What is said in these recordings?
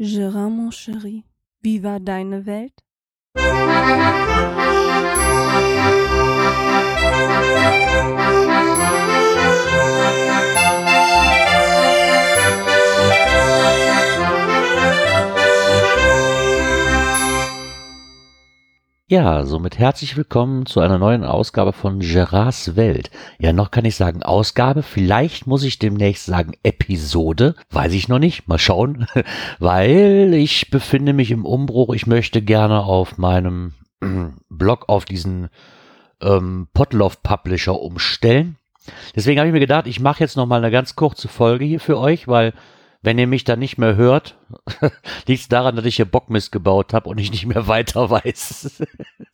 Gérard, mon chéri, wie war deine Welt? Ja, somit herzlich willkommen zu einer neuen Ausgabe von Gerards Welt. Ja, noch kann ich sagen Ausgabe, vielleicht muss ich demnächst sagen Episode, weiß ich noch nicht, mal schauen, weil ich befinde mich im Umbruch. Ich möchte gerne auf meinem Blog auf diesen ähm, Potloff Publisher umstellen. Deswegen habe ich mir gedacht, ich mache jetzt noch mal eine ganz kurze Folge hier für euch, weil wenn ihr mich dann nicht mehr hört, liegt es daran, dass ich hier Bockmist gebaut habe und ich nicht mehr weiter weiß.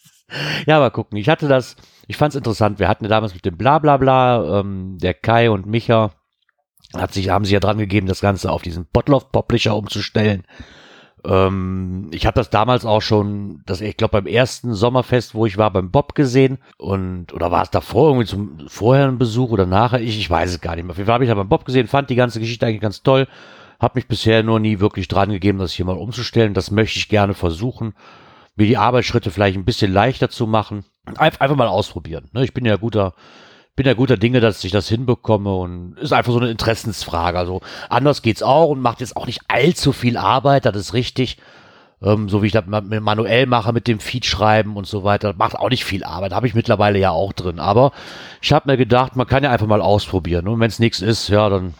ja, mal gucken. Ich hatte das, ich fand es interessant. Wir hatten ja damals mit dem Blablabla, ähm, der Kai und Micha hat sich, haben sich ja dran gegeben, das Ganze auf diesen Botloff Publisher umzustellen. Ähm, ich habe das damals auch schon, das ich glaube beim ersten Sommerfest, wo ich war, beim Bob gesehen und oder war es davor irgendwie zum vorher ein Besuch oder nachher? Ich, ich weiß es gar nicht mehr. Auf jeden Fall habe ich da beim Bob gesehen, fand die ganze Geschichte eigentlich ganz toll. Habe mich bisher nur nie wirklich dran gegeben, das hier mal umzustellen. Das möchte ich gerne versuchen, mir die Arbeitsschritte vielleicht ein bisschen leichter zu machen. Einf einfach mal ausprobieren. Ne? Ich bin ja guter bin ja guter Dinge, dass ich das hinbekomme und ist einfach so eine Interessensfrage. Also anders geht's auch und macht jetzt auch nicht allzu viel Arbeit, das ist richtig. Ähm, so wie ich das manuell mache mit dem Feed schreiben und so weiter, macht auch nicht viel Arbeit, habe ich mittlerweile ja auch drin. Aber ich habe mir gedacht, man kann ja einfach mal ausprobieren. Und wenn es nichts ist, ja, dann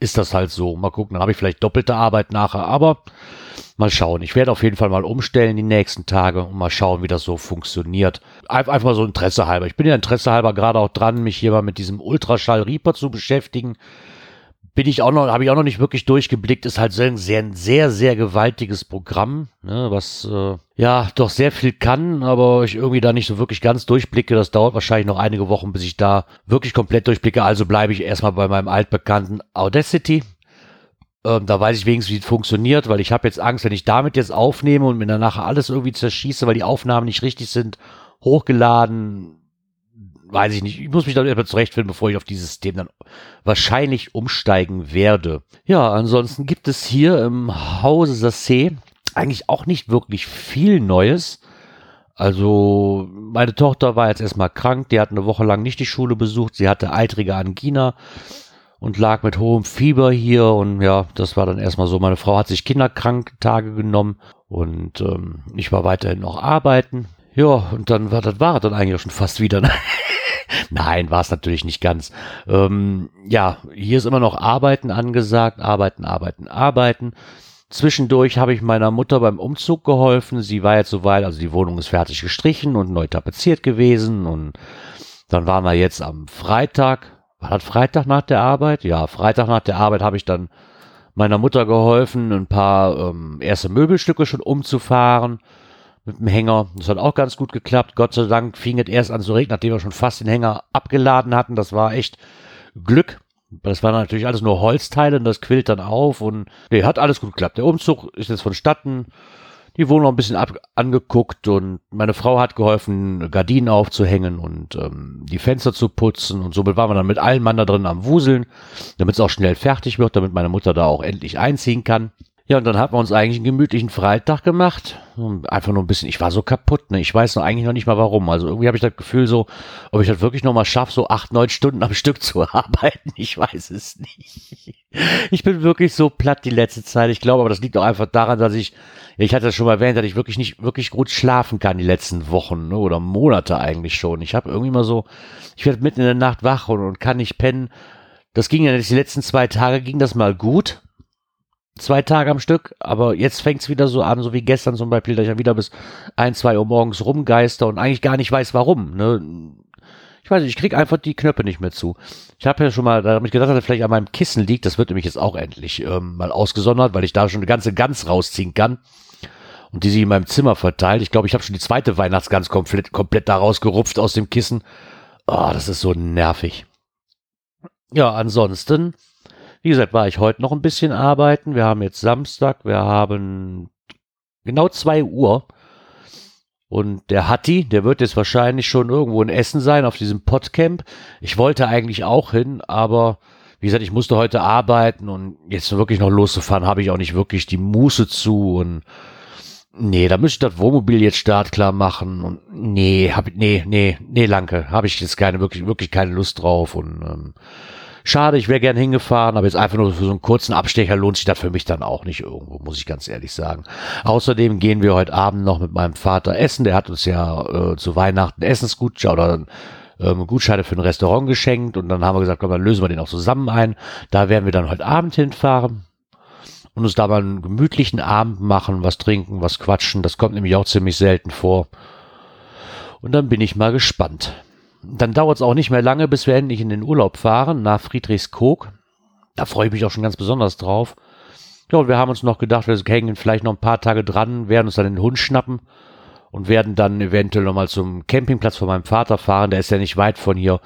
ist das halt so. Mal gucken, dann habe ich vielleicht doppelte Arbeit nachher, aber mal schauen. Ich werde auf jeden Fall mal umstellen die nächsten Tage und mal schauen, wie das so funktioniert. Einfach mal so Interesse halber. Ich bin ja Interesse halber gerade auch dran, mich hier mal mit diesem Ultraschall Reaper zu beschäftigen. Bin ich auch noch, habe ich auch noch nicht wirklich durchgeblickt. Ist halt sehr, sehr, sehr, sehr gewaltiges Programm, ne, was äh, ja doch sehr viel kann, aber ich irgendwie da nicht so wirklich ganz durchblicke. Das dauert wahrscheinlich noch einige Wochen, bis ich da wirklich komplett durchblicke. Also bleibe ich erstmal bei meinem altbekannten Audacity ähm, da weiß ich wenigstens, wie es funktioniert, weil ich habe jetzt Angst, wenn ich damit jetzt aufnehme und mir danach alles irgendwie zerschieße, weil die Aufnahmen nicht richtig sind, hochgeladen, weiß ich nicht. Ich muss mich da erstmal zurechtfinden, bevor ich auf dieses System dann wahrscheinlich umsteigen werde. Ja, ansonsten gibt es hier im Hause Sassé eigentlich auch nicht wirklich viel Neues. Also, meine Tochter war jetzt erstmal krank, die hat eine Woche lang nicht die Schule besucht, sie hatte eitrige Angina und lag mit hohem Fieber hier und ja, das war dann erstmal so. Meine Frau hat sich Kinderkranktage genommen und ähm, ich war weiterhin noch arbeiten. Ja, und dann war das war dann eigentlich schon fast wieder. Nein, war es natürlich nicht ganz. Ähm, ja, hier ist immer noch Arbeiten angesagt, arbeiten, arbeiten, arbeiten. Zwischendurch habe ich meiner Mutter beim Umzug geholfen. Sie war jetzt soweit, also die Wohnung ist fertig gestrichen und neu tapeziert gewesen. Und dann waren wir jetzt am Freitag, war das Freitag nach der Arbeit? Ja, Freitag nach der Arbeit habe ich dann meiner Mutter geholfen, ein paar ähm, erste Möbelstücke schon umzufahren mit dem Hänger. Das hat auch ganz gut geklappt. Gott sei Dank fing es erst an zu regnen, nachdem wir schon fast den Hänger abgeladen hatten. Das war echt Glück. Das waren natürlich alles nur Holzteile und das quillt dann auf und nee, hat alles gut geklappt. Der Umzug ist jetzt vonstatten die Wohnung ein bisschen ab angeguckt und meine Frau hat geholfen, Gardinen aufzuhängen und ähm, die Fenster zu putzen und somit waren wir dann mit allen Mann da drin am Wuseln, damit es auch schnell fertig wird, damit meine Mutter da auch endlich einziehen kann. Ja, und dann hat man uns eigentlich einen gemütlichen Freitag gemacht. Einfach nur ein bisschen, ich war so kaputt, ne? Ich weiß noch eigentlich noch nicht mal warum. Also irgendwie habe ich das Gefühl so, ob ich das wirklich noch mal schaffe, so acht, neun Stunden am Stück zu arbeiten. Ich weiß es nicht. Ich bin wirklich so platt die letzte Zeit. Ich glaube, aber das liegt auch einfach daran, dass ich, ich hatte das schon mal erwähnt, dass ich wirklich nicht wirklich gut schlafen kann die letzten Wochen ne? oder Monate eigentlich schon. Ich habe irgendwie mal so, ich werde mitten in der Nacht wach und, und kann nicht pennen. Das ging ja die letzten zwei Tage ging das mal gut zwei Tage am Stück, aber jetzt fängt es wieder so an, so wie gestern zum Beispiel, dass ich ja wieder bis ein, zwei Uhr morgens rumgeister und eigentlich gar nicht weiß, warum. Ne? Ich weiß nicht, ich krieg einfach die Knöpfe nicht mehr zu. Ich habe ja schon mal damit gedacht, dass er vielleicht an meinem Kissen liegt. Das wird nämlich jetzt auch endlich ähm, mal ausgesondert, weil ich da schon eine ganze Gans rausziehen kann. Und die sich in meinem Zimmer verteilt. Ich glaube, ich habe schon die zweite Weihnachtsgans komplett, komplett da rausgerupft aus dem Kissen. Oh, das ist so nervig. Ja, ansonsten wie gesagt, war ich heute noch ein bisschen arbeiten. Wir haben jetzt Samstag, wir haben genau zwei Uhr. Und der Hatti, der wird jetzt wahrscheinlich schon irgendwo in Essen sein, auf diesem Podcamp. Ich wollte eigentlich auch hin, aber wie gesagt, ich musste heute arbeiten und jetzt wirklich noch loszufahren, habe ich auch nicht wirklich die Muße zu und nee, da müsste ich das Wohnmobil jetzt startklar machen und nee, hab, nee, nee, nee, Lanke, habe ich jetzt keine, wirklich, wirklich keine Lust drauf und ähm, schade, ich wäre gern hingefahren, aber jetzt einfach nur für so einen kurzen Abstecher lohnt sich das für mich dann auch nicht irgendwo, muss ich ganz ehrlich sagen. Außerdem gehen wir heute Abend noch mit meinem Vater essen, der hat uns ja äh, zu Weihnachten Essensgutscheine oder ähm, Gutscheine für ein Restaurant geschenkt und dann haben wir gesagt, komm, dann lösen wir den auch zusammen ein. Da werden wir dann heute Abend hinfahren und uns da mal einen gemütlichen Abend machen, was trinken, was quatschen. Das kommt nämlich auch ziemlich selten vor. Und dann bin ich mal gespannt. Dann dauert es auch nicht mehr lange, bis wir endlich in den Urlaub fahren, nach Friedrichskoog. Da freue ich mich auch schon ganz besonders drauf. Ja, und wir haben uns noch gedacht, wir hängen vielleicht noch ein paar Tage dran, werden uns dann den Hund schnappen und werden dann eventuell nochmal zum Campingplatz von meinem Vater fahren. Der ist ja nicht weit von hier.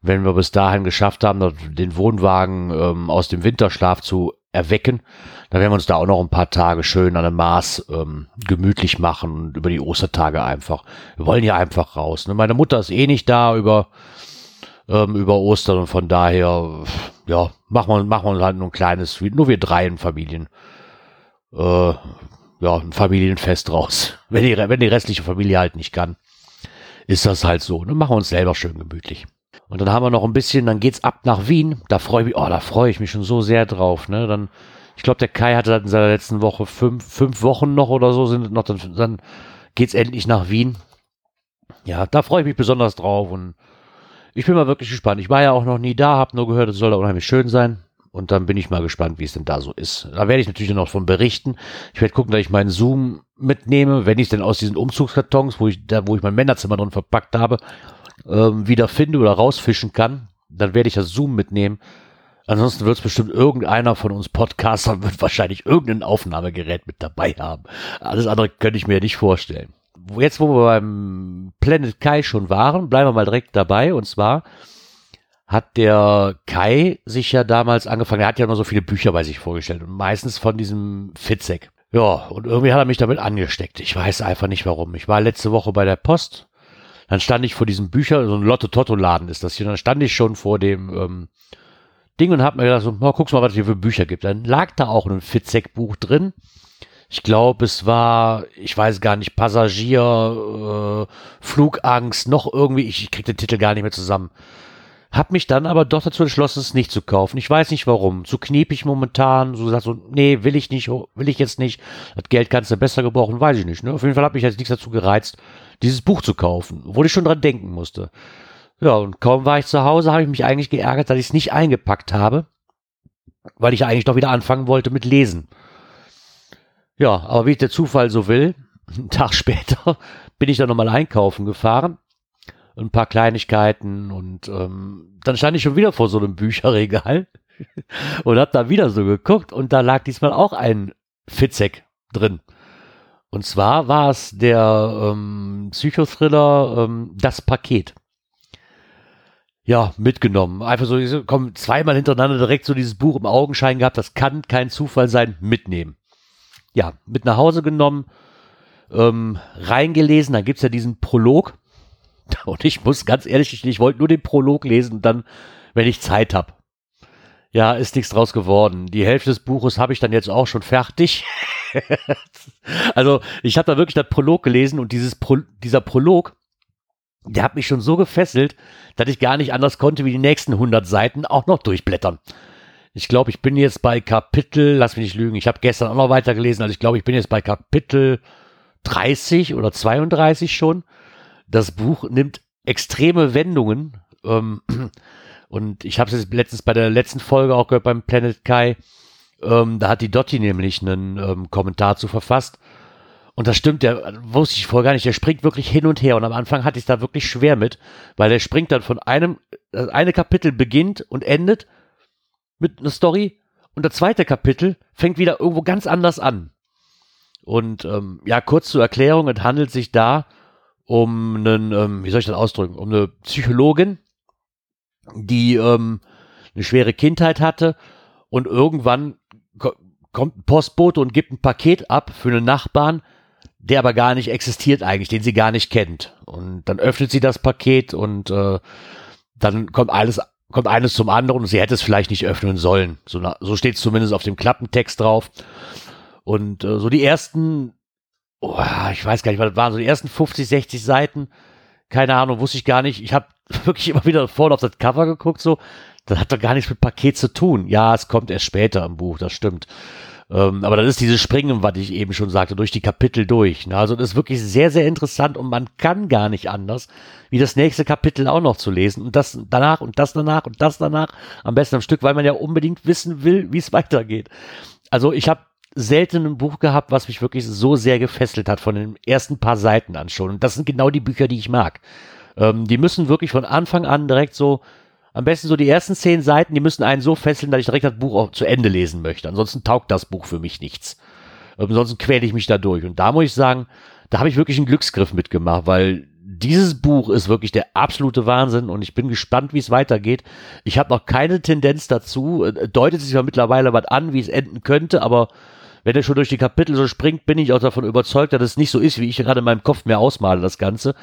Wenn wir bis dahin geschafft haben, den Wohnwagen ähm, aus dem Winterschlaf zu erwecken, dann werden wir uns da auch noch ein paar Tage schön an dem Mars ähm, gemütlich machen und über die Ostertage einfach. Wir wollen ja einfach raus. Ne? Meine Mutter ist eh nicht da über, ähm, über Ostern und von daher, ja, machen wir, machen wir halt nur ein kleines, nur wir drei in Familien. Äh, ja, ein Familienfest raus. Wenn die, wenn die restliche Familie halt nicht kann, ist das halt so. Ne? machen wir uns selber schön gemütlich. Und dann haben wir noch ein bisschen, dann geht's ab nach Wien. Da freue ich mich, oh, da freue ich mich schon so sehr drauf. Ne? Dann, ich glaube, der Kai hatte in seiner letzten Woche fünf, fünf Wochen noch oder so sind noch, dann, dann geht's endlich nach Wien. Ja, da freue ich mich besonders drauf und ich bin mal wirklich gespannt. Ich war ja auch noch nie da, habe nur gehört, es soll da unheimlich schön sein. Und dann bin ich mal gespannt, wie es denn da so ist. Da werde ich natürlich noch von berichten. Ich werde gucken, dass ich meinen Zoom mitnehme, wenn ich denn aus diesen Umzugskartons, wo ich, da, wo ich mein Männerzimmer drin verpackt habe, ähm, wieder finde oder rausfischen kann, dann werde ich das Zoom mitnehmen. Ansonsten wird es bestimmt irgendeiner von uns Podcastern wird wahrscheinlich irgendein Aufnahmegerät mit dabei haben. Alles andere könnte ich mir nicht vorstellen. Jetzt, wo wir beim Planet Kai schon waren, bleiben wir mal direkt dabei. Und zwar hat der Kai sich ja damals angefangen, er hat ja immer so viele Bücher bei sich vorgestellt und meistens von diesem Fitzek. Ja, und irgendwie hat er mich damit angesteckt. Ich weiß einfach nicht warum. Ich war letzte Woche bei der Post, dann stand ich vor diesem Bücher, so ein Lotto-Totto-Laden ist das hier, dann stand ich schon vor dem ähm, Ding und hab mir gedacht, so, mal guck's mal, was es hier für Bücher gibt. Dann lag da auch ein Fitzek-Buch drin. Ich glaube, es war, ich weiß gar nicht, Passagier, äh, Flugangst, noch irgendwie, ich, ich krieg den Titel gar nicht mehr zusammen. Hab mich dann aber doch dazu entschlossen, es nicht zu kaufen. Ich weiß nicht warum. Zu kniepig momentan. So gesagt, so, nee, will ich nicht, will ich jetzt nicht. Das Geld kannst du besser gebrauchen, weiß ich nicht. Ne? Auf jeden Fall hat mich jetzt nichts dazu gereizt, dieses Buch zu kaufen, obwohl ich schon dran denken musste. Ja, und kaum war ich zu Hause, habe ich mich eigentlich geärgert, dass ich es nicht eingepackt habe, weil ich eigentlich doch wieder anfangen wollte mit Lesen. Ja, aber wie der Zufall so will, einen Tag später bin ich dann nochmal einkaufen gefahren ein paar Kleinigkeiten und ähm, dann stand ich schon wieder vor so einem Bücherregal und hab da wieder so geguckt und da lag diesmal auch ein Fitzek drin. Und zwar war es der ähm, Psychothriller ähm, Das Paket. Ja, mitgenommen. Einfach so, komm, zweimal hintereinander direkt so dieses Buch im Augenschein gehabt. Das kann kein Zufall sein. Mitnehmen. Ja, mit nach Hause genommen, ähm, reingelesen. Dann gibt's ja diesen Prolog Und ich muss ganz ehrlich, ich wollte nur den Prolog lesen dann, wenn ich Zeit habe. Ja, ist nichts draus geworden. Die Hälfte des Buches habe ich dann jetzt auch schon fertig. also ich habe da wirklich das Prolog gelesen und dieses Pro, dieser Prolog, der hat mich schon so gefesselt, dass ich gar nicht anders konnte, wie die nächsten 100 Seiten auch noch durchblättern. Ich glaube, ich bin jetzt bei Kapitel, lass mich nicht lügen, ich habe gestern auch noch weiter gelesen, also ich glaube, ich bin jetzt bei Kapitel 30 oder 32 schon das Buch nimmt extreme Wendungen. Ähm, und ich habe es jetzt letztens bei der letzten Folge auch gehört beim Planet Kai. Ähm, da hat die Dotti nämlich einen ähm, Kommentar zu verfasst. Und das stimmt, der wusste ich vorher gar nicht. Der springt wirklich hin und her. Und am Anfang hatte ich es da wirklich schwer mit, weil der springt dann von einem, das eine Kapitel beginnt und endet mit einer Story. Und das zweite Kapitel fängt wieder irgendwo ganz anders an. Und ähm, ja, kurz zur Erklärung, es handelt sich da um einen, ähm, wie soll ich das ausdrücken, um eine Psychologin, die ähm, eine schwere Kindheit hatte und irgendwann ko kommt ein Postbote und gibt ein Paket ab für einen Nachbarn, der aber gar nicht existiert eigentlich, den sie gar nicht kennt. Und dann öffnet sie das Paket und äh, dann kommt alles kommt eines zum anderen und sie hätte es vielleicht nicht öffnen sollen. So, so steht es zumindest auf dem Klappentext drauf. Und äh, so die ersten, oh, ich weiß gar nicht, was das waren, so die ersten 50, 60 Seiten, keine Ahnung, wusste ich gar nicht. Ich habe wirklich immer wieder vorne auf das Cover geguckt, so. Das hat doch gar nichts mit Paket zu tun. Ja, es kommt erst später im Buch, das stimmt. Ähm, aber das ist dieses Springen, was ich eben schon sagte, durch die Kapitel durch. Ne? Also das ist wirklich sehr, sehr interessant und man kann gar nicht anders, wie das nächste Kapitel auch noch zu lesen und das danach und das danach und das danach, am besten am Stück, weil man ja unbedingt wissen will, wie es weitergeht. Also ich habe selten ein Buch gehabt, was mich wirklich so sehr gefesselt hat von den ersten paar Seiten an schon. Und das sind genau die Bücher, die ich mag. Ähm, die müssen wirklich von Anfang an direkt so am besten so die ersten zehn Seiten, die müssen einen so fesseln, dass ich direkt das Buch auch zu Ende lesen möchte. Ansonsten taugt das Buch für mich nichts. Ansonsten quäle ich mich da durch. Und da muss ich sagen, da habe ich wirklich einen Glücksgriff mitgemacht, weil dieses Buch ist wirklich der absolute Wahnsinn und ich bin gespannt, wie es weitergeht. Ich habe noch keine Tendenz dazu, äh, deutet sich ja mittlerweile was an, wie es enden könnte, aber wenn er schon durch die Kapitel so springt, bin ich auch davon überzeugt, dass es nicht so ist, wie ich gerade in meinem Kopf mir ausmale, das Ganze.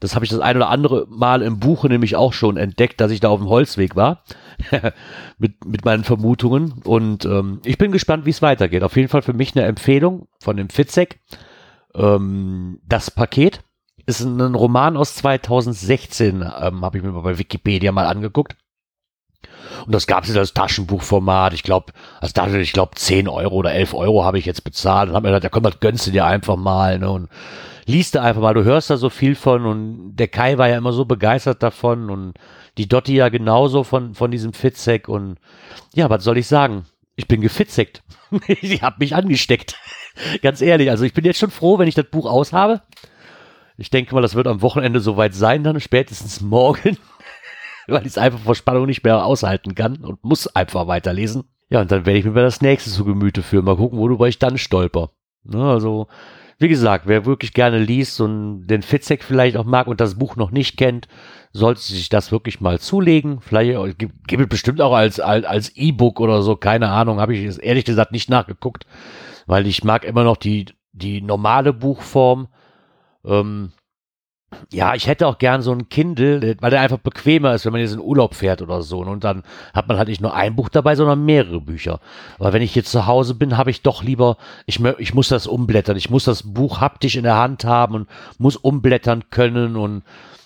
Das habe ich das ein oder andere Mal im Buche nämlich auch schon entdeckt, dass ich da auf dem Holzweg war mit, mit meinen Vermutungen. Und ähm, ich bin gespannt, wie es weitergeht. Auf jeden Fall für mich eine Empfehlung von dem Fitzek. Ähm, das Paket ist ein Roman aus 2016, ähm, habe ich mir bei Wikipedia mal angeguckt. Und das gab es jetzt als Taschenbuchformat. Ich glaube, als Tasche, ich glaube, 10 Euro oder 11 Euro habe ich jetzt bezahlt und habe mir gedacht, ja komm, das gönnst du dir einfach mal. Ne? Und liest da einfach mal, du hörst da so viel von und der Kai war ja immer so begeistert davon und die Dotti ja genauso von, von diesem Fitzek und ja, was soll ich sagen? Ich bin gefitzeckt. ich habe mich angesteckt. Ganz ehrlich, also ich bin jetzt schon froh, wenn ich das Buch aushabe. Ich denke mal, das wird am Wochenende soweit sein, dann spätestens morgen, weil ich es einfach vor Spannung nicht mehr aushalten kann und muss einfach weiterlesen. Ja, und dann werde ich mir das nächste zu Gemüte führen. Mal gucken, worüber ich dann stolper. Ne, also wie gesagt, wer wirklich gerne liest und den Fitzek vielleicht auch mag und das Buch noch nicht kennt, sollte sich das wirklich mal zulegen. Vielleicht gibt, gibt es bestimmt auch als als E-Book oder so, keine Ahnung, habe ich ehrlich gesagt nicht nachgeguckt, weil ich mag immer noch die die normale Buchform. Ähm, ja, ich hätte auch gern so ein Kindle, weil der einfach bequemer ist, wenn man jetzt in Urlaub fährt oder so. Und dann hat man halt nicht nur ein Buch dabei, sondern mehrere Bücher. Aber wenn ich jetzt zu Hause bin, habe ich doch lieber, ich, ich muss das umblättern. Ich muss das Buch haptisch in der Hand haben und muss umblättern können. Und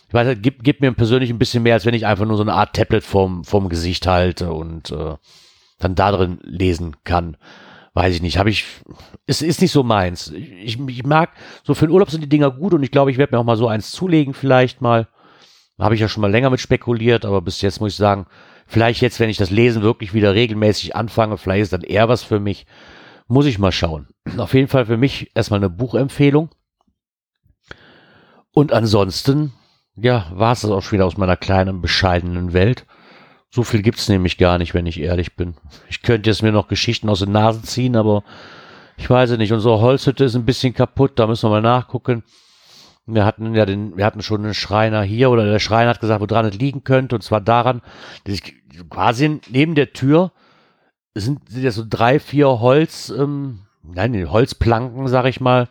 ich weiß, gibt, gibt mir persönlich ein bisschen mehr, als wenn ich einfach nur so eine Art Tablet vorm, vorm Gesicht halte und äh, dann da drin lesen kann weiß ich nicht, habe ich, es ist nicht so meins. Ich, ich mag, so für den Urlaub sind die Dinger gut und ich glaube, ich werde mir auch mal so eins zulegen, vielleicht mal. Habe ich ja schon mal länger mit spekuliert, aber bis jetzt muss ich sagen, vielleicht jetzt, wenn ich das Lesen wirklich wieder regelmäßig anfange, vielleicht ist dann eher was für mich. Muss ich mal schauen. Auf jeden Fall für mich erstmal eine Buchempfehlung. Und ansonsten, ja, war es das auch schon wieder aus meiner kleinen, bescheidenen Welt. So viel gibt's nämlich gar nicht, wenn ich ehrlich bin. Ich könnte jetzt mir noch Geschichten aus den Nasen ziehen, aber ich weiß es nicht. Unsere Holzhütte ist ein bisschen kaputt, da müssen wir mal nachgucken. Wir hatten ja den, wir hatten schon einen Schreiner hier oder der Schreiner hat gesagt, woran es liegen könnte und zwar daran, dass ich quasi neben der Tür sind, sind ja so drei, vier Holz, ähm, nein, Holzplanken, sag ich mal,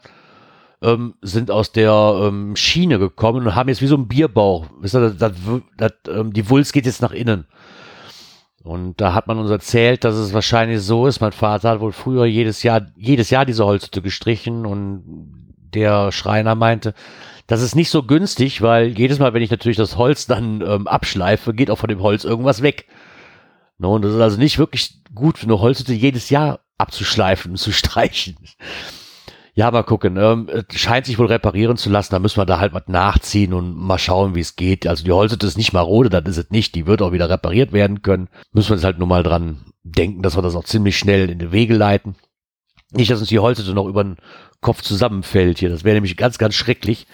ähm, sind aus der ähm, Schiene gekommen und haben jetzt wie so ein Bierbauch. Wisst ihr, das, das, das, ähm, die Wulst geht jetzt nach innen. Und da hat man uns erzählt, dass es wahrscheinlich so ist. Mein Vater hat wohl früher jedes Jahr, jedes Jahr diese Holzhütte gestrichen und der Schreiner meinte, das ist nicht so günstig, weil jedes Mal, wenn ich natürlich das Holz dann ähm, abschleife, geht auch von dem Holz irgendwas weg. No, und das ist also nicht wirklich gut eine Holzhütte jedes Jahr abzuschleifen und zu streichen. Ja, mal gucken. Ähm, scheint sich wohl reparieren zu lassen. Da müssen wir da halt was nachziehen und mal schauen, wie es geht. Also die Holzhütte ist nicht marode, das ist es nicht. Die wird auch wieder repariert werden können. Müssen wir jetzt halt nur mal dran denken, dass wir das auch ziemlich schnell in die Wege leiten. Nicht, dass uns die Holzhütte noch über den Kopf zusammenfällt hier. Das wäre nämlich ganz, ganz schrecklich,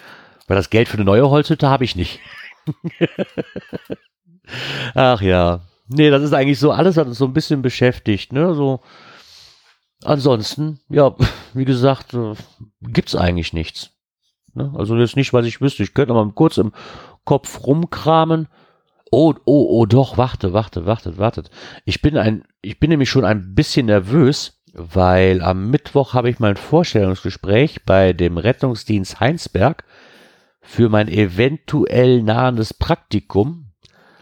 weil das Geld für eine neue Holzhütte habe ich nicht. Ach ja. Nee, das ist eigentlich so alles, was uns so ein bisschen beschäftigt, ne? So, Ansonsten, ja, wie gesagt, äh, gibt's eigentlich nichts. Ne? Also jetzt nicht, was ich wüsste. Ich könnte mal kurz im Kopf rumkramen. Oh, oh, oh, doch, warte, warte, wartet, wartet. Ich bin ein, ich bin nämlich schon ein bisschen nervös, weil am Mittwoch habe ich mein Vorstellungsgespräch bei dem Rettungsdienst Heinsberg für mein eventuell nahendes Praktikum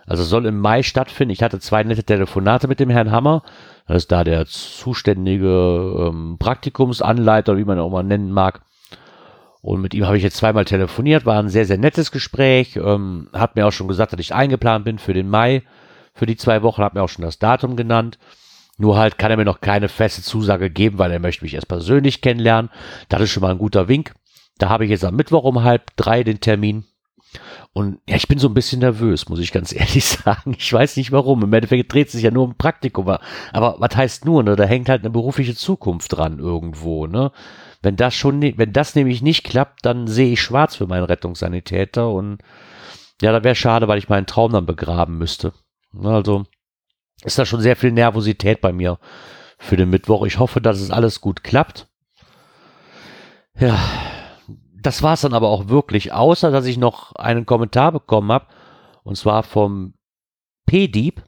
Also soll im Mai stattfinden. Ich hatte zwei nette Telefonate mit dem Herrn Hammer. Das ist da der zuständige ähm, Praktikumsanleiter, wie man auch mal nennen mag. Und mit ihm habe ich jetzt zweimal telefoniert, war ein sehr, sehr nettes Gespräch. Ähm, hat mir auch schon gesagt, dass ich eingeplant bin für den Mai, für die zwei Wochen, hat mir auch schon das Datum genannt. Nur halt kann er mir noch keine feste Zusage geben, weil er möchte mich erst persönlich kennenlernen. Das ist schon mal ein guter Wink. Da habe ich jetzt am Mittwoch um halb drei den Termin. Und ja, ich bin so ein bisschen nervös, muss ich ganz ehrlich sagen. Ich weiß nicht warum. Im Endeffekt dreht es sich ja nur um Praktikum. Aber was heißt nur, ne? Da hängt halt eine berufliche Zukunft dran irgendwo, ne? Wenn das schon, wenn das nämlich nicht klappt, dann sehe ich schwarz für meinen Rettungssanitäter und ja, da wäre schade, weil ich meinen Traum dann begraben müsste. Also ist da schon sehr viel Nervosität bei mir für den Mittwoch. Ich hoffe, dass es alles gut klappt. Ja, das war es dann aber auch wirklich, außer dass ich noch einen Kommentar bekommen habe, und zwar vom P-Dieb.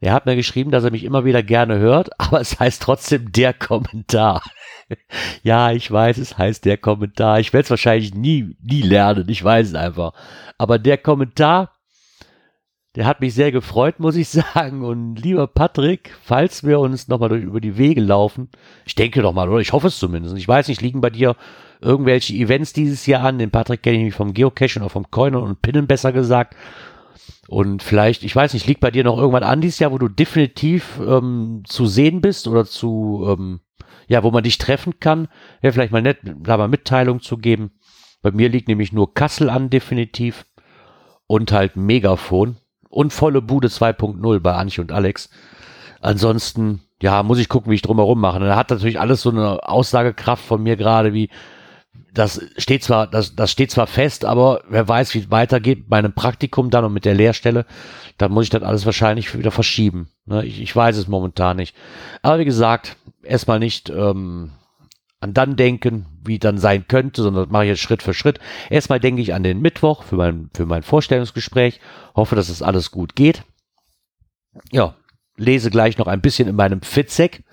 Er hat mir geschrieben, dass er mich immer wieder gerne hört, aber es heißt trotzdem der Kommentar. ja, ich weiß, es heißt der Kommentar. Ich werde es wahrscheinlich nie, nie lernen. Ich weiß es einfach. Aber der Kommentar, der hat mich sehr gefreut, muss ich sagen. Und lieber Patrick, falls wir uns nochmal über die Wege laufen, ich denke doch mal, oder ich hoffe es zumindest. Ich weiß nicht, liegen bei dir irgendwelche Events dieses Jahr an. Den Patrick kenne ich vom Geocachen oder vom Coiner und Pinnen besser gesagt. Und vielleicht, ich weiß nicht, liegt bei dir noch irgendwann an dieses Jahr, wo du definitiv ähm, zu sehen bist oder zu, ähm, ja, wo man dich treffen kann. Wäre vielleicht mal nett, da mal Mitteilung zu geben. Bei mir liegt nämlich nur Kassel an, definitiv. Und halt Megafon. Und volle Bude 2.0 bei Anche und Alex. Ansonsten, ja, muss ich gucken, wie ich drumherum mache. Da hat natürlich alles so eine Aussagekraft von mir gerade wie, das steht zwar, das, das steht zwar fest, aber wer weiß, wie es weitergeht mit meinem Praktikum dann und mit der Lehrstelle, dann muss ich das alles wahrscheinlich wieder verschieben. Ne? Ich, ich weiß es momentan nicht. Aber wie gesagt, erstmal nicht ähm, an dann denken, wie dann sein könnte, sondern das mache ich jetzt Schritt für Schritt. Erstmal denke ich an den Mittwoch für mein, für mein Vorstellungsgespräch, hoffe, dass es das alles gut geht. Ja, lese gleich noch ein bisschen in meinem Fitzek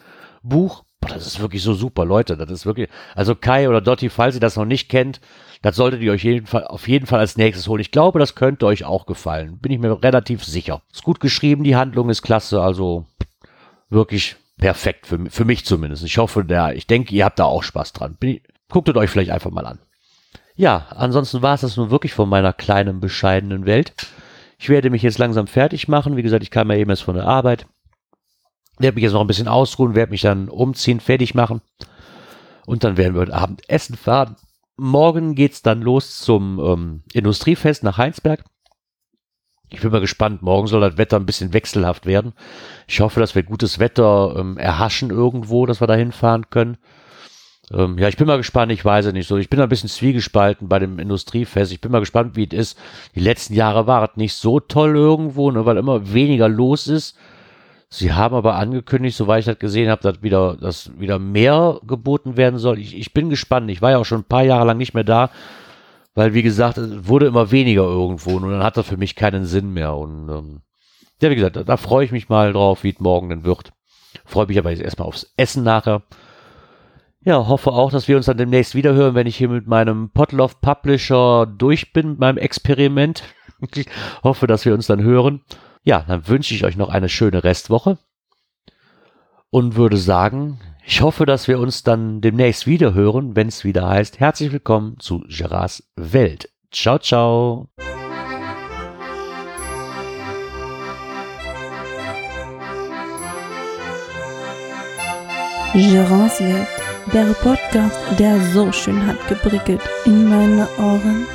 Buch Boah, das ist wirklich so super, Leute. Das ist wirklich, also Kai oder Dotti, falls ihr das noch nicht kennt, das solltet ihr euch jeden Fall, auf jeden Fall als nächstes holen. Ich glaube, das könnte euch auch gefallen. Bin ich mir relativ sicher. Ist gut geschrieben, die Handlung ist klasse, also wirklich perfekt für, für mich zumindest. Ich hoffe, der, ich denke, ihr habt da auch Spaß dran. Ich, guckt euch vielleicht einfach mal an. Ja, ansonsten war es das nun wirklich von meiner kleinen, bescheidenen Welt. Ich werde mich jetzt langsam fertig machen. Wie gesagt, ich kam ja eben erst von der Arbeit werde mich jetzt noch ein bisschen ausruhen, werde mich dann umziehen, fertig machen. Und dann werden wir heute Abend essen fahren. Morgen geht's dann los zum ähm, Industriefest nach Heinsberg. Ich bin mal gespannt. Morgen soll das Wetter ein bisschen wechselhaft werden. Ich hoffe, dass wir gutes Wetter ähm, erhaschen irgendwo, dass wir da hinfahren können. Ähm, ja, ich bin mal gespannt. Ich weiß es nicht so. Ich bin ein bisschen zwiegespalten bei dem Industriefest. Ich bin mal gespannt, wie es ist. Die letzten Jahre war es nicht so toll irgendwo, ne, weil immer weniger los ist. Sie haben aber angekündigt, soweit ich das gesehen habe, dass wieder, dass wieder mehr geboten werden soll. Ich, ich bin gespannt. Ich war ja auch schon ein paar Jahre lang nicht mehr da, weil wie gesagt, es wurde immer weniger irgendwo und dann hat das für mich keinen Sinn mehr. Und ähm, ja, wie gesagt, da, da freue ich mich mal drauf, wie es morgen denn wird. Freue mich aber jetzt erstmal aufs Essen nachher. Ja, hoffe auch, dass wir uns dann demnächst wieder hören, wenn ich hier mit meinem Potloff Publisher durch bin, mit meinem Experiment. hoffe, dass wir uns dann hören. Ja, dann wünsche ich euch noch eine schöne Restwoche und würde sagen, ich hoffe, dass wir uns dann demnächst wieder hören, wenn es wieder heißt, herzlich willkommen zu Gerards Welt. Ciao, ciao. Gerards Welt, der Podcast, der so schön hat geprickelt in meine Ohren.